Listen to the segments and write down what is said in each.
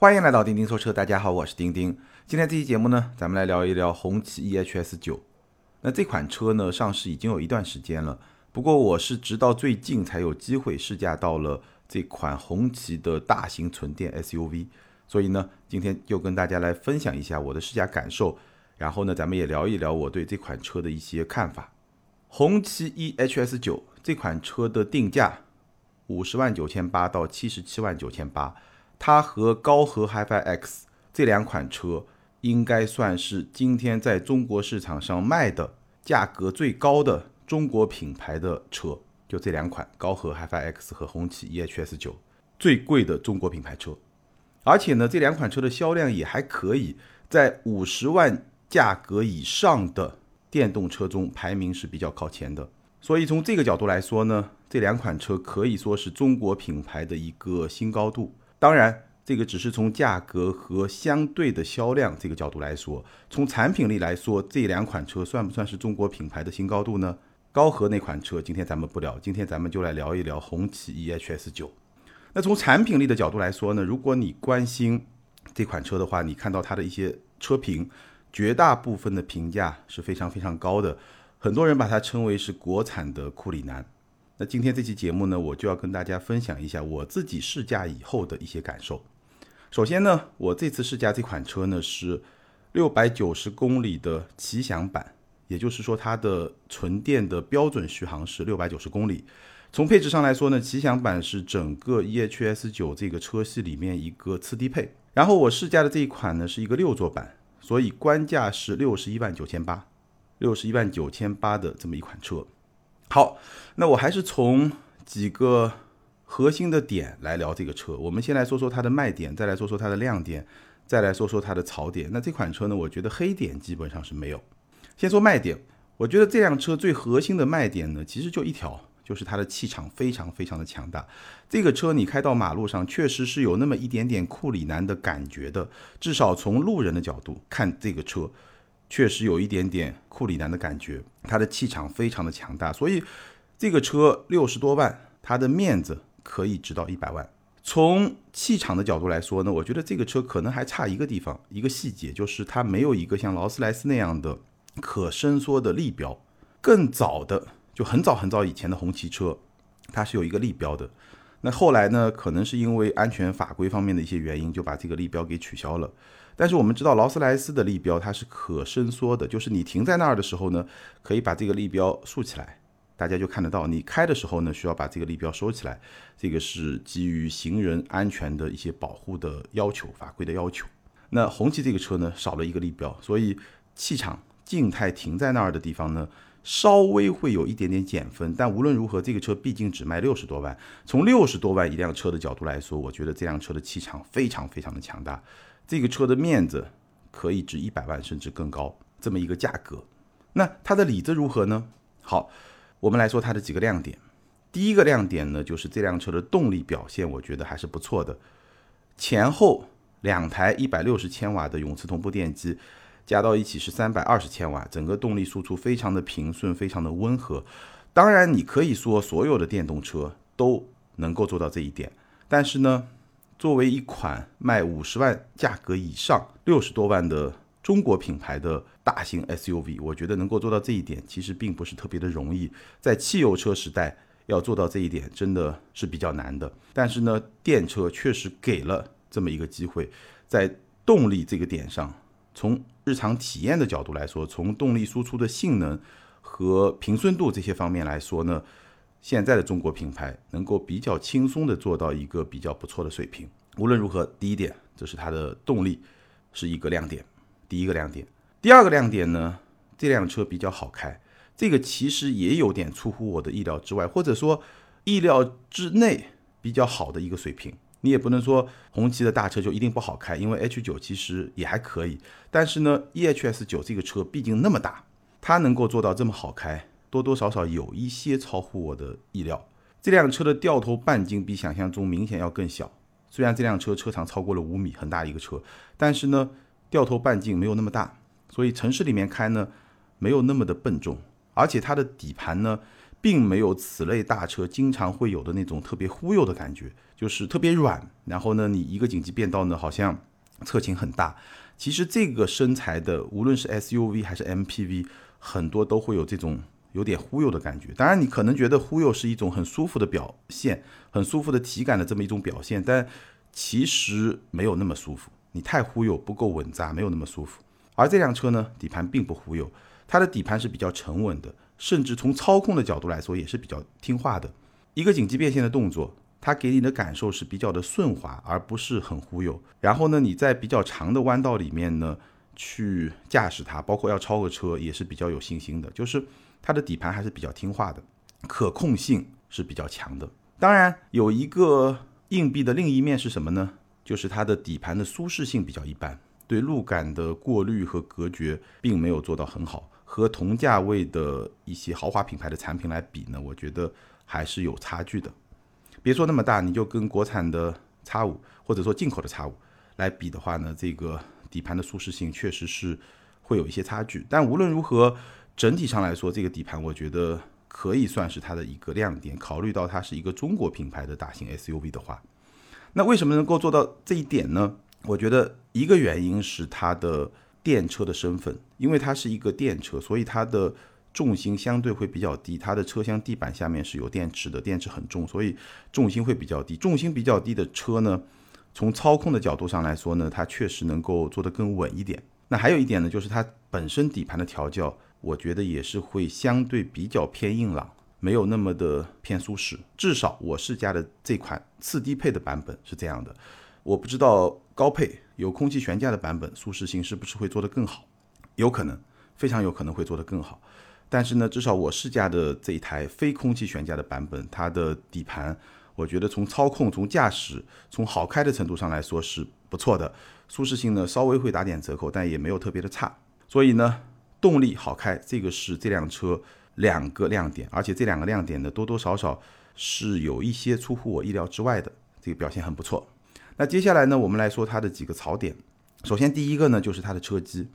欢迎来到钉钉说车，大家好，我是钉钉。今天这期节目呢，咱们来聊一聊红旗 EHS 九。那这款车呢，上市已经有一段时间了，不过我是直到最近才有机会试驾到了这款红旗的大型纯电 SUV，所以呢，今天就跟大家来分享一下我的试驾感受，然后呢，咱们也聊一聊我对这款车的一些看法。红旗 EHS 九这款车的定价五十万九千八到七十七万九千八。它和高和 HiFi X 这两款车应该算是今天在中国市场上卖的价格最高的中国品牌的车，就这两款高和 HiFi X 和红旗 EHS 九最贵的中国品牌车，而且呢，这两款车的销量也还可以，在五十万价格以上的电动车中排名是比较靠前的。所以从这个角度来说呢，这两款车可以说是中国品牌的一个新高度。当然，这个只是从价格和相对的销量这个角度来说，从产品力来说，这两款车算不算是中国品牌的新高度呢？高和那款车，今天咱们不聊，今天咱们就来聊一聊红旗 EHS 九。那从产品力的角度来说呢，如果你关心这款车的话，你看到它的一些车评，绝大部分的评价是非常非常高的，很多人把它称为是国产的库里南。那今天这期节目呢，我就要跟大家分享一下我自己试驾以后的一些感受。首先呢，我这次试驾这款车呢是六百九十公里的奇享版，也就是说它的纯电的标准续航是六百九十公里。从配置上来说呢，奇享版是整个 EHS 九这个车系里面一个次低配。然后我试驾的这一款呢是一个六座版，所以官价是六十一万九千八，六十一万九千八的这么一款车。好，那我还是从几个核心的点来聊这个车。我们先来说说它的卖点，再来说说它的亮点，再来说说它的槽点。那这款车呢，我觉得黑点基本上是没有。先说卖点，我觉得这辆车最核心的卖点呢，其实就一条，就是它的气场非常非常的强大。这个车你开到马路上，确实是有那么一点点库里南的感觉的。至少从路人的角度看，这个车。确实有一点点库里南的感觉，它的气场非常的强大，所以这个车六十多万，它的面子可以值到一百万。从气场的角度来说呢，我觉得这个车可能还差一个地方，一个细节，就是它没有一个像劳斯莱斯那样的可伸缩的立标。更早的，就很早很早以前的红旗车，它是有一个立标的。那后来呢，可能是因为安全法规方面的一些原因，就把这个立标给取消了。但是我们知道劳斯莱斯的立标它是可伸缩的，就是你停在那儿的时候呢，可以把这个立标竖起来，大家就看得到。你开的时候呢，需要把这个立标收起来，这个是基于行人安全的一些保护的要求、法规的要求。那红旗这个车呢，少了一个立标，所以气场静态停在那儿的地方呢，稍微会有一点点减分。但无论如何，这个车毕竟只卖六十多万，从六十多万一辆车的角度来说，我觉得这辆车的气场非常非常的强大。这个车的面子可以值一百万甚至更高，这么一个价格，那它的里子如何呢？好，我们来说它的几个亮点。第一个亮点呢，就是这辆车的动力表现，我觉得还是不错的。前后两台一百六十千瓦的永磁同步电机加到一起是三百二十千瓦，整个动力输出非常的平顺，非常的温和。当然，你可以说所有的电动车都能够做到这一点，但是呢？作为一款卖五十万价格以上、六十多万的中国品牌的大型 SUV，我觉得能够做到这一点，其实并不是特别的容易。在汽油车时代，要做到这一点，真的是比较难的。但是呢，电车确实给了这么一个机会，在动力这个点上，从日常体验的角度来说，从动力输出的性能和平顺度这些方面来说呢。现在的中国品牌能够比较轻松的做到一个比较不错的水平。无论如何，第一点，这是它的动力是一个亮点，第一个亮点。第二个亮点呢，这辆车比较好开，这个其实也有点出乎我的意料之外，或者说意料之内比较好的一个水平。你也不能说红旗的大车就一定不好开，因为 H 九其实也还可以。但是呢，EHS 九这个车毕竟那么大，它能够做到这么好开。多多少少有一些超乎我的意料。这辆车的掉头半径比想象中明显要更小。虽然这辆车车长超过了五米，很大一个车，但是呢，掉头半径没有那么大，所以城市里面开呢，没有那么的笨重。而且它的底盘呢，并没有此类大车经常会有的那种特别忽悠的感觉，就是特别软。然后呢，你一个紧急变道呢，好像侧倾很大。其实这个身材的，无论是 SUV 还是 MPV，很多都会有这种有点忽悠的感觉。当然，你可能觉得忽悠是一种很舒服的表现，很舒服的体感的这么一种表现，但其实没有那么舒服。你太忽悠，不够稳扎，没有那么舒服。而这辆车呢，底盘并不忽悠，它的底盘是比较沉稳的，甚至从操控的角度来说也是比较听话的。一个紧急变线的动作，它给你的感受是比较的顺滑，而不是很忽悠。然后呢，你在比较长的弯道里面呢，去驾驶它，包括要超个车也是比较有信心的。就是它的底盘还是比较听话的，可控性是比较强的。当然，有一个硬币的另一面是什么呢？就是它的底盘的舒适性比较一般。对路感的过滤和隔绝并没有做到很好，和同价位的一些豪华品牌的产品来比呢，我觉得还是有差距的。别说那么大，你就跟国产的叉五或者说进口的叉五来比的话呢，这个底盘的舒适性确实是会有一些差距。但无论如何，整体上来说，这个底盘我觉得可以算是它的一个亮点。考虑到它是一个中国品牌的大型 SUV 的话，那为什么能够做到这一点呢？我觉得一个原因是它的电车的身份，因为它是一个电车，所以它的重心相对会比较低。它的车厢地板下面是有电池的，电池很重，所以重心会比较低。重心比较低的车呢，从操控的角度上来说呢，它确实能够做得更稳一点。那还有一点呢，就是它本身底盘的调教，我觉得也是会相对比较偏硬朗，没有那么的偏舒适。至少我试驾的这款次低配的版本是这样的。我不知道高配有空气悬架的版本舒适性是不是会做得更好，有可能，非常有可能会做得更好。但是呢，至少我试驾的这一台非空气悬架的版本，它的底盘，我觉得从操控、从驾驶、从好开的程度上来说是不错的。舒适性呢稍微会打点折扣，但也没有特别的差。所以呢，动力好开，这个是这辆车两个亮点，而且这两个亮点呢多多少少是有一些出乎我意料之外的，这个表现很不错。那接下来呢，我们来说它的几个槽点。首先，第一个呢，就是它的车机，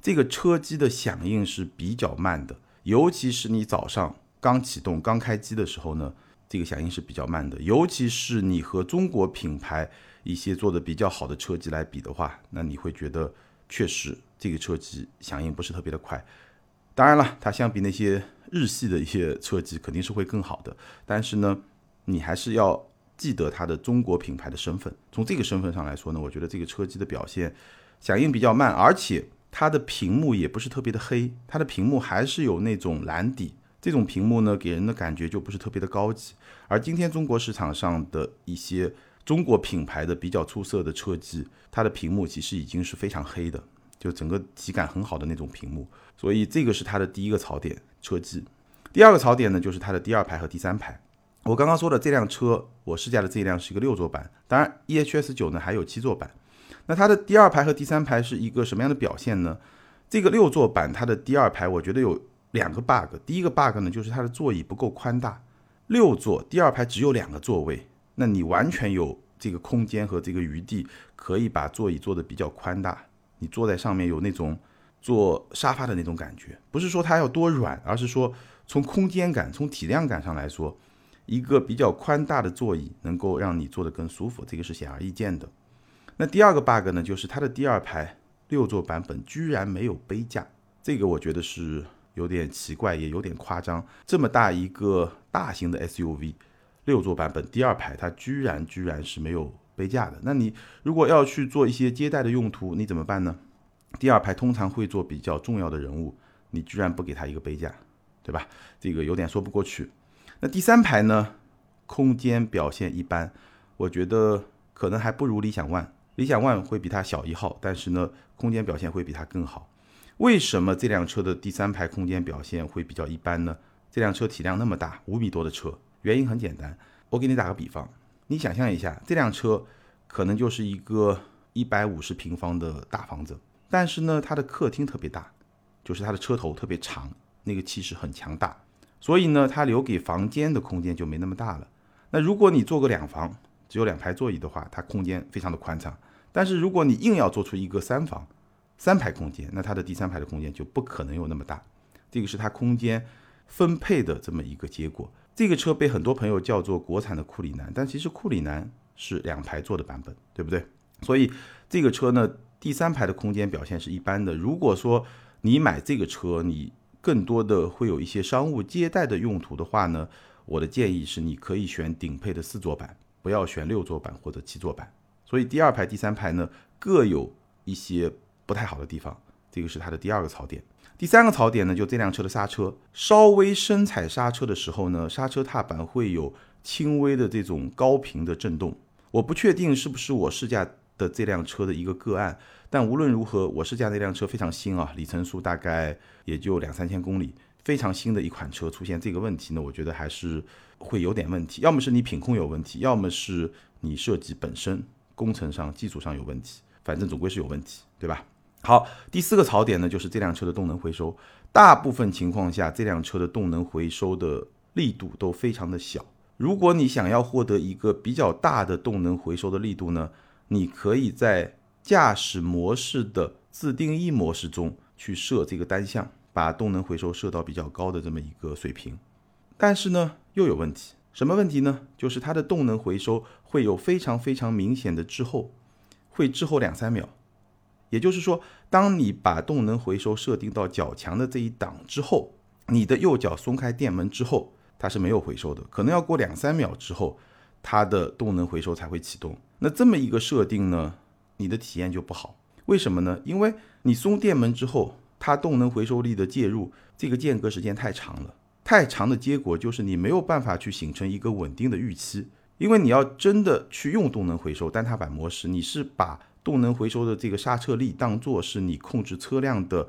这个车机的响应是比较慢的，尤其是你早上刚启动、刚开机的时候呢，这个响应是比较慢的。尤其是你和中国品牌一些做的比较好的车机来比的话，那你会觉得确实这个车机响应不是特别的快。当然了，它相比那些日系的一些车机肯定是会更好的，但是呢，你还是要。记得它的中国品牌的身份，从这个身份上来说呢，我觉得这个车机的表现响应比较慢，而且它的屏幕也不是特别的黑，它的屏幕还是有那种蓝底，这种屏幕呢给人的感觉就不是特别的高级。而今天中国市场上的一些中国品牌的比较出色的车机，它的屏幕其实已经是非常黑的，就整个体感很好的那种屏幕，所以这个是它的第一个槽点，车机。第二个槽点呢，就是它的第二排和第三排。我刚刚说的这辆车，我试驾的这辆是一个六座版，当然 EHS 九呢还有七座版。那它的第二排和第三排是一个什么样的表现呢？这个六座版它的第二排，我觉得有两个 bug。第一个 bug 呢，就是它的座椅不够宽大，六座第二排只有两个座位，那你完全有这个空间和这个余地，可以把座椅做的比较宽大，你坐在上面有那种坐沙发的那种感觉。不是说它要多软，而是说从空间感、从体量感上来说。一个比较宽大的座椅能够让你坐得更舒服，这个是显而易见的。那第二个 bug 呢，就是它的第二排六座版本居然没有杯架，这个我觉得是有点奇怪，也有点夸张。这么大一个大型的 SUV，六座版本第二排它居然居然是没有杯架的。那你如果要去做一些接待的用途，你怎么办呢？第二排通常会做比较重要的人物，你居然不给他一个杯架，对吧？这个有点说不过去。那第三排呢？空间表现一般，我觉得可能还不如理想 ONE。理想 ONE 会比它小一号，但是呢，空间表现会比它更好。为什么这辆车的第三排空间表现会比较一般呢？这辆车体量那么大，五米多的车，原因很简单。我给你打个比方，你想象一下，这辆车可能就是一个一百五十平方的大房子，但是呢，它的客厅特别大，就是它的车头特别长，那个气势很强大。所以呢，它留给房间的空间就没那么大了。那如果你做个两房，只有两排座椅的话，它空间非常的宽敞。但是如果你硬要做出一个三房，三排空间，那它的第三排的空间就不可能有那么大。这个是它空间分配的这么一个结果。这个车被很多朋友叫做国产的库里南，但其实库里南是两排座的版本，对不对？所以这个车呢，第三排的空间表现是一般的。如果说你买这个车，你更多的会有一些商务接待的用途的话呢，我的建议是你可以选顶配的四座版，不要选六座版或者七座版。所以第二排、第三排呢各有一些不太好的地方，这个是它的第二个槽点。第三个槽点呢，就这辆车的刹车，稍微深踩刹车的时候呢，刹车踏板会有轻微的这种高频的震动。我不确定是不是我试驾的这辆车的一个个案。但无论如何，我试驾那辆车非常新啊，里程数大概也就两三千公里，非常新的一款车出现这个问题呢，我觉得还是会有点问题。要么是你品控有问题，要么是你设计本身工程上、技术上有问题，反正总归是有问题，对吧？好，第四个槽点呢，就是这辆车的动能回收，大部分情况下，这辆车的动能回收的力度都非常的小。如果你想要获得一个比较大的动能回收的力度呢，你可以在驾驶模式的自定义模式中去设这个单项，把动能回收设到比较高的这么一个水平。但是呢，又有问题，什么问题呢？就是它的动能回收会有非常非常明显的滞后，会滞后两三秒。也就是说，当你把动能回收设定到较强的这一档之后，你的右脚松开电门之后，它是没有回收的，可能要过两三秒之后，它的动能回收才会启动。那这么一个设定呢？你的体验就不好，为什么呢？因为你松电门之后，它动能回收力的介入，这个间隔时间太长了，太长的结果就是你没有办法去形成一个稳定的预期。因为你要真的去用动能回收单踏板模式，你是把动能回收的这个刹车力当做是你控制车辆的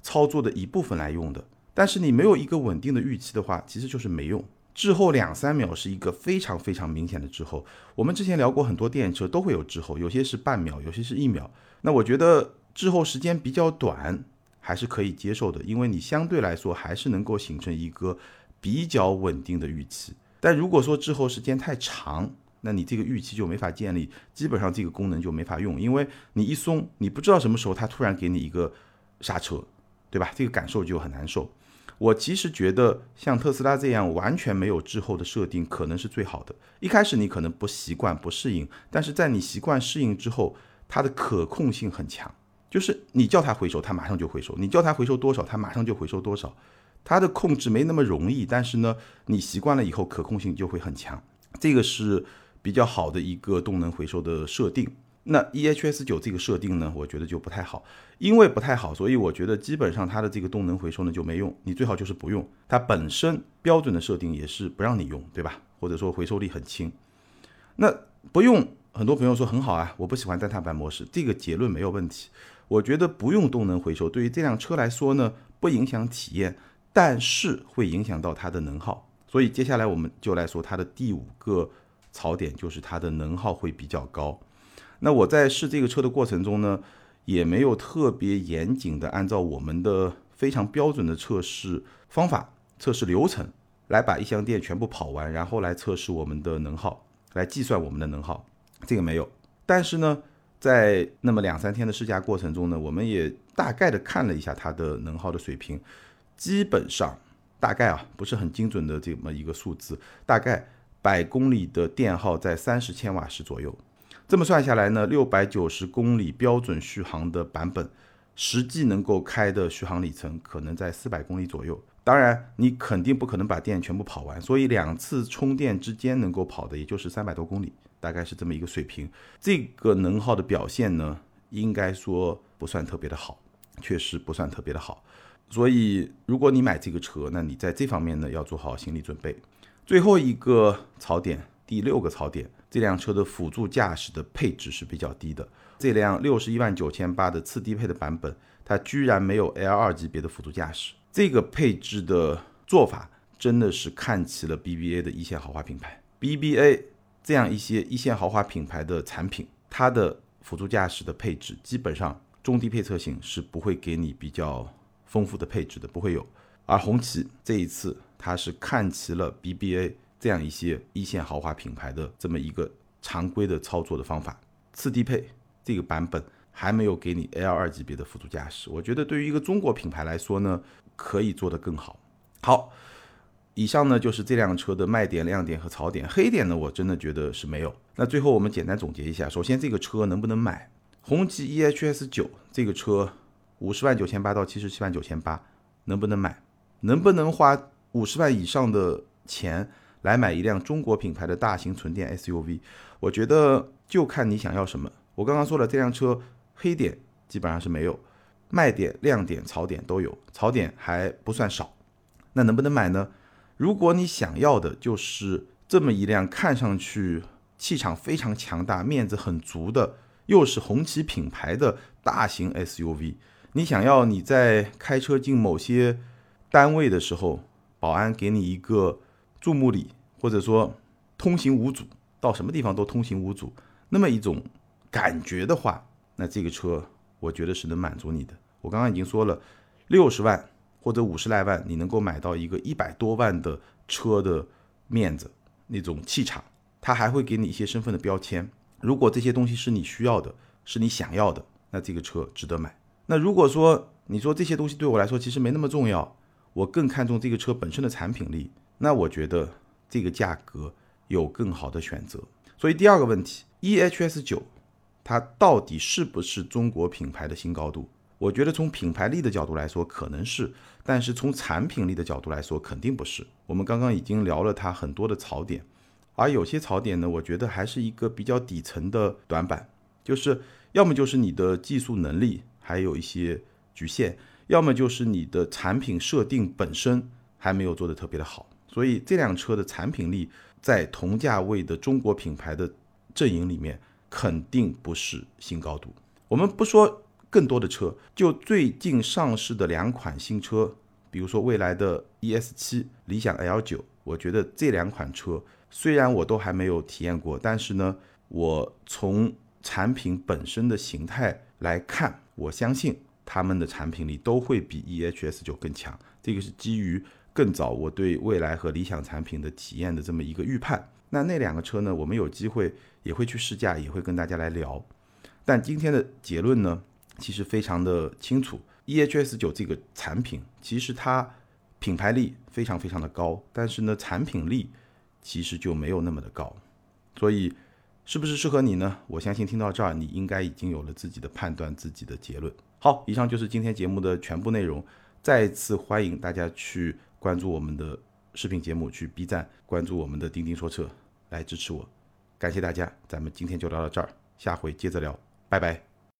操作的一部分来用的，但是你没有一个稳定的预期的话，其实就是没用。滞后两三秒是一个非常非常明显的滞后。我们之前聊过很多电车都会有滞后，有些是半秒，有些是一秒。那我觉得滞后时间比较短还是可以接受的，因为你相对来说还是能够形成一个比较稳定的预期。但如果说滞后时间太长，那你这个预期就没法建立，基本上这个功能就没法用，因为你一松，你不知道什么时候它突然给你一个刹车，对吧？这个感受就很难受。我其实觉得像特斯拉这样完全没有滞后的设定，可能是最好的。一开始你可能不习惯、不适应，但是在你习惯适应之后，它的可控性很强。就是你叫它回收，它马上就回收；你叫它回收多少，它马上就回收多少。它的控制没那么容易，但是呢，你习惯了以后，可控性就会很强。这个是比较好的一个动能回收的设定。那 EHS 九这个设定呢，我觉得就不太好，因为不太好，所以我觉得基本上它的这个动能回收呢就没用，你最好就是不用。它本身标准的设定也是不让你用，对吧？或者说回收力很轻。那不用，很多朋友说很好啊，我不喜欢单踏板模式，这个结论没有问题。我觉得不用动能回收对于这辆车来说呢，不影响体验，但是会影响到它的能耗。所以接下来我们就来说它的第五个槽点，就是它的能耗会比较高。那我在试这个车的过程中呢，也没有特别严谨的按照我们的非常标准的测试方法、测试流程来把一箱电全部跑完，然后来测试我们的能耗，来计算我们的能耗，这个没有。但是呢，在那么两三天的试驾过程中呢，我们也大概的看了一下它的能耗的水平，基本上大概啊不是很精准的这么一个数字，大概百公里的电耗在三十千瓦时左右。这么算下来呢，六百九十公里标准续航的版本，实际能够开的续航里程可能在四百公里左右。当然，你肯定不可能把电全部跑完，所以两次充电之间能够跑的也就是三百多公里，大概是这么一个水平。这个能耗的表现呢，应该说不算特别的好，确实不算特别的好。所以，如果你买这个车，那你在这方面呢要做好心理准备。最后一个槽点，第六个槽点。这辆车的辅助驾驶的配置是比较低的。这辆六十一万九千八的次低配的版本，它居然没有 L 二级别的辅助驾驶。这个配置的做法真的是看齐了 BBA 的一线豪华品牌。BBA 这样一些一线豪华品牌的产品，它的辅助驾驶的配置基本上中低配车型是不会给你比较丰富的配置的，不会有。而红旗这一次，它是看齐了 BBA。这样一些一线豪华品牌的这么一个常规的操作的方法，次低配这个版本还没有给你 L 二级别的辅助驾驶，我觉得对于一个中国品牌来说呢，可以做得更好。好，以上呢就是这辆车的卖点、亮点和槽点。黑点呢，我真的觉得是没有。那最后我们简单总结一下，首先这个车能不能买？红旗 EHS 九这个车五十万九千八到七十七万九千八，能不能买？能不能花五十万以上的钱来买一辆中国品牌的大型纯电 SUV？我觉得就看你想要什么。我刚刚说了，这辆车黑点基本上是没有，卖点、亮点、槽点都有，槽点还不算少。那能不能买呢？如果你想要的就是这么一辆看上去气场非常强大、面子很足的，又是红旗品牌的大型 SUV，你想要你在开车进某些单位的时候，保安给你一个注目礼，或者说通行无阻，到什么地方都通行无阻，那么一种感觉的话，那这个车我觉得是能满足你的。我刚刚已经说了，六十万。或者五十来万，你能够买到一个一百多万的车的面子，那种气场，它还会给你一些身份的标签。如果这些东西是你需要的，是你想要的，那这个车值得买。那如果说你说这些东西对我来说其实没那么重要，我更看重这个车本身的产品力，那我觉得这个价格有更好的选择。所以第二个问题，EHS 九，它到底是不是中国品牌的新高度？我觉得从品牌力的角度来说可能是，但是从产品力的角度来说肯定不是。我们刚刚已经聊了它很多的槽点，而有些槽点呢，我觉得还是一个比较底层的短板，就是要么就是你的技术能力还有一些局限，要么就是你的产品设定本身还没有做得特别的好。所以这辆车的产品力在同价位的中国品牌的阵营里面肯定不是新高度。我们不说。更多的车，就最近上市的两款新车，比如说未来的 ES 七、理想 L 九，我觉得这两款车虽然我都还没有体验过，但是呢，我从产品本身的形态来看，我相信他们的产品力都会比 EHS 九更强。这个是基于更早我对未来和理想产品的体验的这么一个预判。那那两个车呢，我们有机会也会去试驾，也会跟大家来聊。但今天的结论呢？其实非常的清楚，EHS 九这个产品其实它品牌力非常非常的高，但是呢产品力其实就没有那么的高，所以是不是适合你呢？我相信听到这儿你应该已经有了自己的判断，自己的结论。好，以上就是今天节目的全部内容，再次欢迎大家去关注我们的视频节目，去 B 站关注我们的钉钉说车来支持我，感谢大家，咱们今天就聊到这儿，下回接着聊，拜拜。